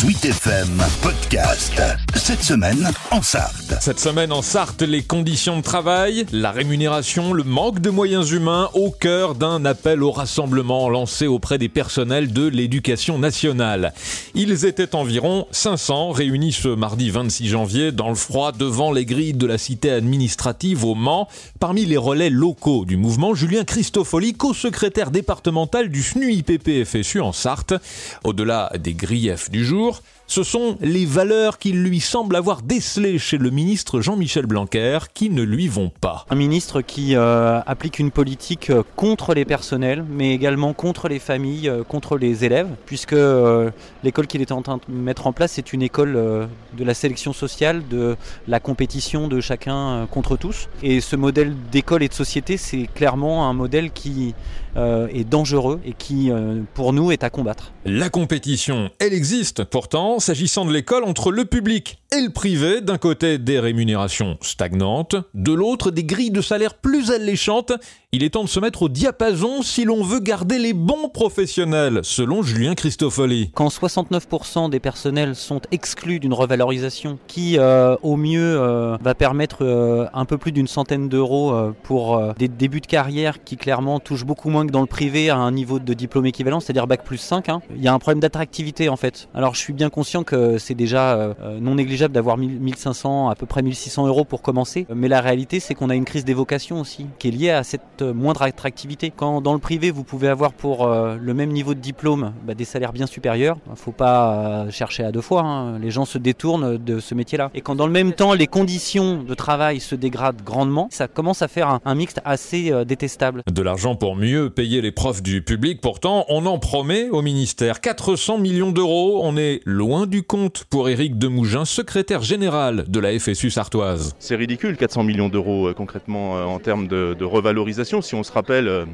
Sweet FM Podcast. Cette semaine en Sarthe. Cette semaine en Sarthe, les conditions de travail, la rémunération, le manque de moyens humains au cœur d'un appel au rassemblement lancé auprès des personnels de l'éducation nationale. Ils étaient environ 500 réunis ce mardi 26 janvier dans le froid devant les grilles de la cité administrative au Mans. Parmi les relais locaux du mouvement, Julien Christofoli, co-secrétaire départemental du SNU-IPP-FSU en Sarthe. Au-delà des griefs du jour, ce sont les valeurs qu'il lui semble avoir décelées chez le ministre Jean-Michel Blanquer qui ne lui vont pas. Un ministre qui euh, applique une politique euh, contre les personnels, mais également contre les familles, euh, contre les élèves, puisque euh, l'école qu'il est en train de mettre en place est une école euh, de la sélection sociale, de la compétition de chacun contre tous. Et ce modèle d'école et de société, c'est clairement un modèle qui est dangereux et qui, pour nous, est à combattre. La compétition, elle existe pourtant, s'agissant de l'école entre le public et le privé, d'un côté des rémunérations stagnantes, de l'autre des grilles de salaire plus alléchantes. Il est temps de se mettre au diapason si l'on veut garder les bons professionnels, selon Julien Christofoli. Quand 69% des personnels sont exclus d'une revalorisation qui, euh, au mieux, euh, va permettre euh, un peu plus d'une centaine d'euros pour des débuts de carrière qui clairement touchent beaucoup moins que dans le privé à un niveau de diplôme équivalent, c'est-à-dire bac plus 5, hein. il y a un problème d'attractivité en fait. Alors je suis bien conscient que c'est déjà non négligeable d'avoir 1000 1500, à peu près 1600 euros pour commencer, mais la réalité c'est qu'on a une crise des vocations aussi qui est liée à cette moindre attractivité. Quand dans le privé vous pouvez avoir pour euh, le même niveau de diplôme bah, des salaires bien supérieurs, faut pas euh, chercher à deux fois, hein. les gens se détournent de ce métier-là. Et quand dans le même temps les conditions de travail se dégradent grandement, ça commence à faire un, un mixte assez euh, détestable. De l'argent pour mieux payer les profs du public, pourtant, on en promet au ministère 400 millions d'euros. On est loin du compte pour Éric Demougin, secrétaire général de la FSU sartoise. C'est ridicule, 400 millions d'euros concrètement en termes de, de revalorisation. Si on se rappelle, euh,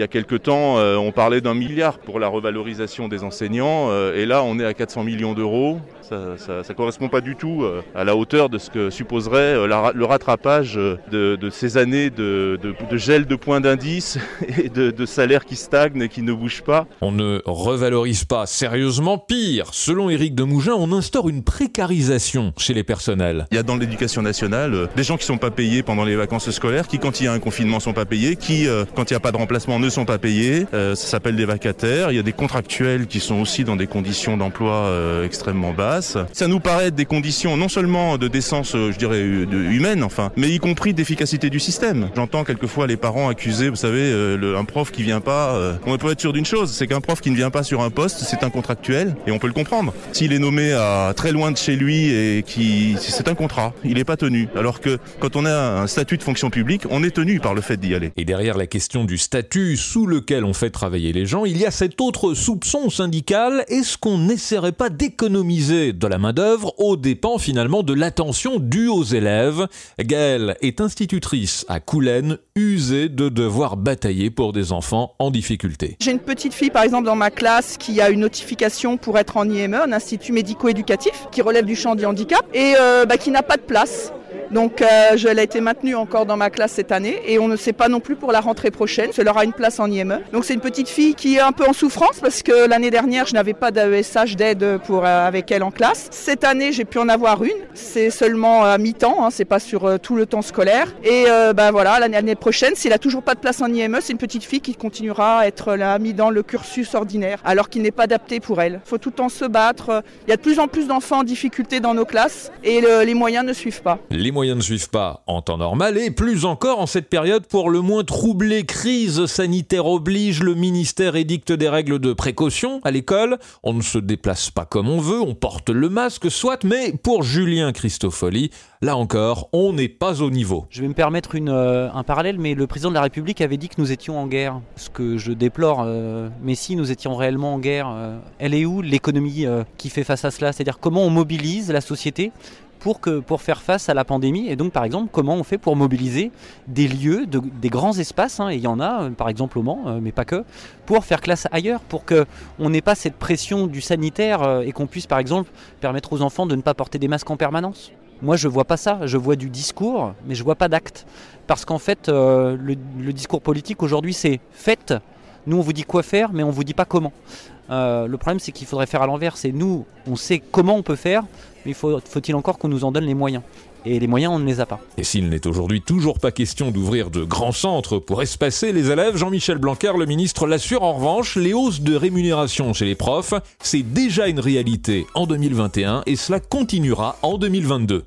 il y a quelque temps, euh, on parlait d'un milliard pour la revalorisation des enseignants, euh, et là on est à 400 millions d'euros. Ça ne correspond pas du tout euh, à la hauteur de ce que supposerait la le rattrapage de, de ces années de, de- de gel de points d'indice et de, salaires qui stagnent et qui ne bougent pas. On ne revalorise pas sérieusement. Pire, selon Éric Demougin, on instaure une précarisation chez les personnels. Il y a dans l'éducation nationale des gens qui sont pas payés pendant les vacances scolaires, qui quand il y a un confinement sont pas payés, qui quand il n'y a pas de remplacement ne sont pas payés. Euh, ça s'appelle des vacataires. Il y a des contractuels qui sont aussi dans des conditions d'emploi euh, extrêmement basses. Ça nous paraît des conditions non seulement de décence, euh, je dirais, humaine, enfin, mais y compris d'efficacité du système. J'entends quelquefois les parents accuser, vous savez, un prof qui vient pas. on peut être sûr d'une chose, c'est qu'un prof qui ne vient pas sur un poste, c'est un contractuel, et on peut le comprendre. S'il est nommé à très loin de chez lui et qui, c'est un contrat, il n'est pas tenu. Alors que quand on a un statut de fonction publique, on est tenu par le fait d'y aller. Et derrière la question du statut sous lequel on fait travailler les gens, il y a cet autre soupçon syndical. Est-ce qu'on n'essaierait pas d'économiser de la main-d'œuvre aux dépens finalement de l'attention due aux élèves? Gaëlle est institutrice à Coulennes, usée de devoir batailler pour des enfants en difficulté. J'ai une petite fille, par exemple, dans ma classe qui a une notification pour être en IME, un institut médico-éducatif, qui relève du champ du handicap et euh, bah, qui n'a pas de place. Donc euh, elle a été maintenue encore dans ma classe cette année et on ne sait pas non plus pour la rentrée prochaine elle aura une place en IME. Donc c'est une petite fille qui est un peu en souffrance parce que l'année dernière je n'avais pas d'AESH d'aide pour euh, avec elle en classe. Cette année j'ai pu en avoir une. C'est seulement à mi-temps, hein, c'est pas sur euh, tout le temps scolaire. Et euh, bah voilà l'année prochaine s'il a toujours pas de place en IME, c'est une petite fille qui continuera à être là mis dans le cursus ordinaire alors qu'il n'est pas adapté pour elle. Faut tout le temps se battre. Il y a de plus en plus d'enfants en difficulté dans nos classes et le- les moyens ne suivent pas. Moyens ne suivent pas en temps normal et plus encore en cette période pour le moins troublée crise sanitaire oblige, le ministère édicte des règles de précaution à l'école. On ne se déplace pas comme on veut, on porte le masque soit, mais pour Julien Christofoli, là encore, on n'est pas au niveau. Je vais me permettre euh, un parallèle, mais le président de la République avait dit que nous étions en guerre. Ce que je déplore, euh, mais si nous étions réellement en guerre, euh, elle est où l'économie qui fait face à cela? C'est-à-dire comment on mobilise la société pour, que, pour faire face à la pandémie et donc par exemple comment on fait pour mobiliser des lieux, de- des grands espaces, hein, et il y en a euh, par exemple au Mans, euh, mais pas que, pour faire classe ailleurs, pour qu'on n'ait pas cette pression du sanitaire euh, et qu'on puisse par exemple permettre aux enfants de ne pas porter des masques en permanence. Moi, je vois pas ça. Je vois du discours, mais je vois pas d'acte. Parce qu'en fait, le, discours politique aujourd'hui, c'est faites Nous, on vous dit quoi faire, mais on vous dit pas comment. Le problème, c'est qu'il faudrait faire à l'envers. C'est nous, on sait comment on peut faire, mais faut, faut-il encore qu'on nous en donne les moyens? Et les moyens, on ne les a pas. Et s'il n'est aujourd'hui toujours pas question d'ouvrir de grands centres pour espacer les élèves, Jean-Michel Blanquer, le ministre, l'assure en revanche, les hausses de rémunération chez les profs, c'est déjà une réalité en 2021 et cela continuera en 2022.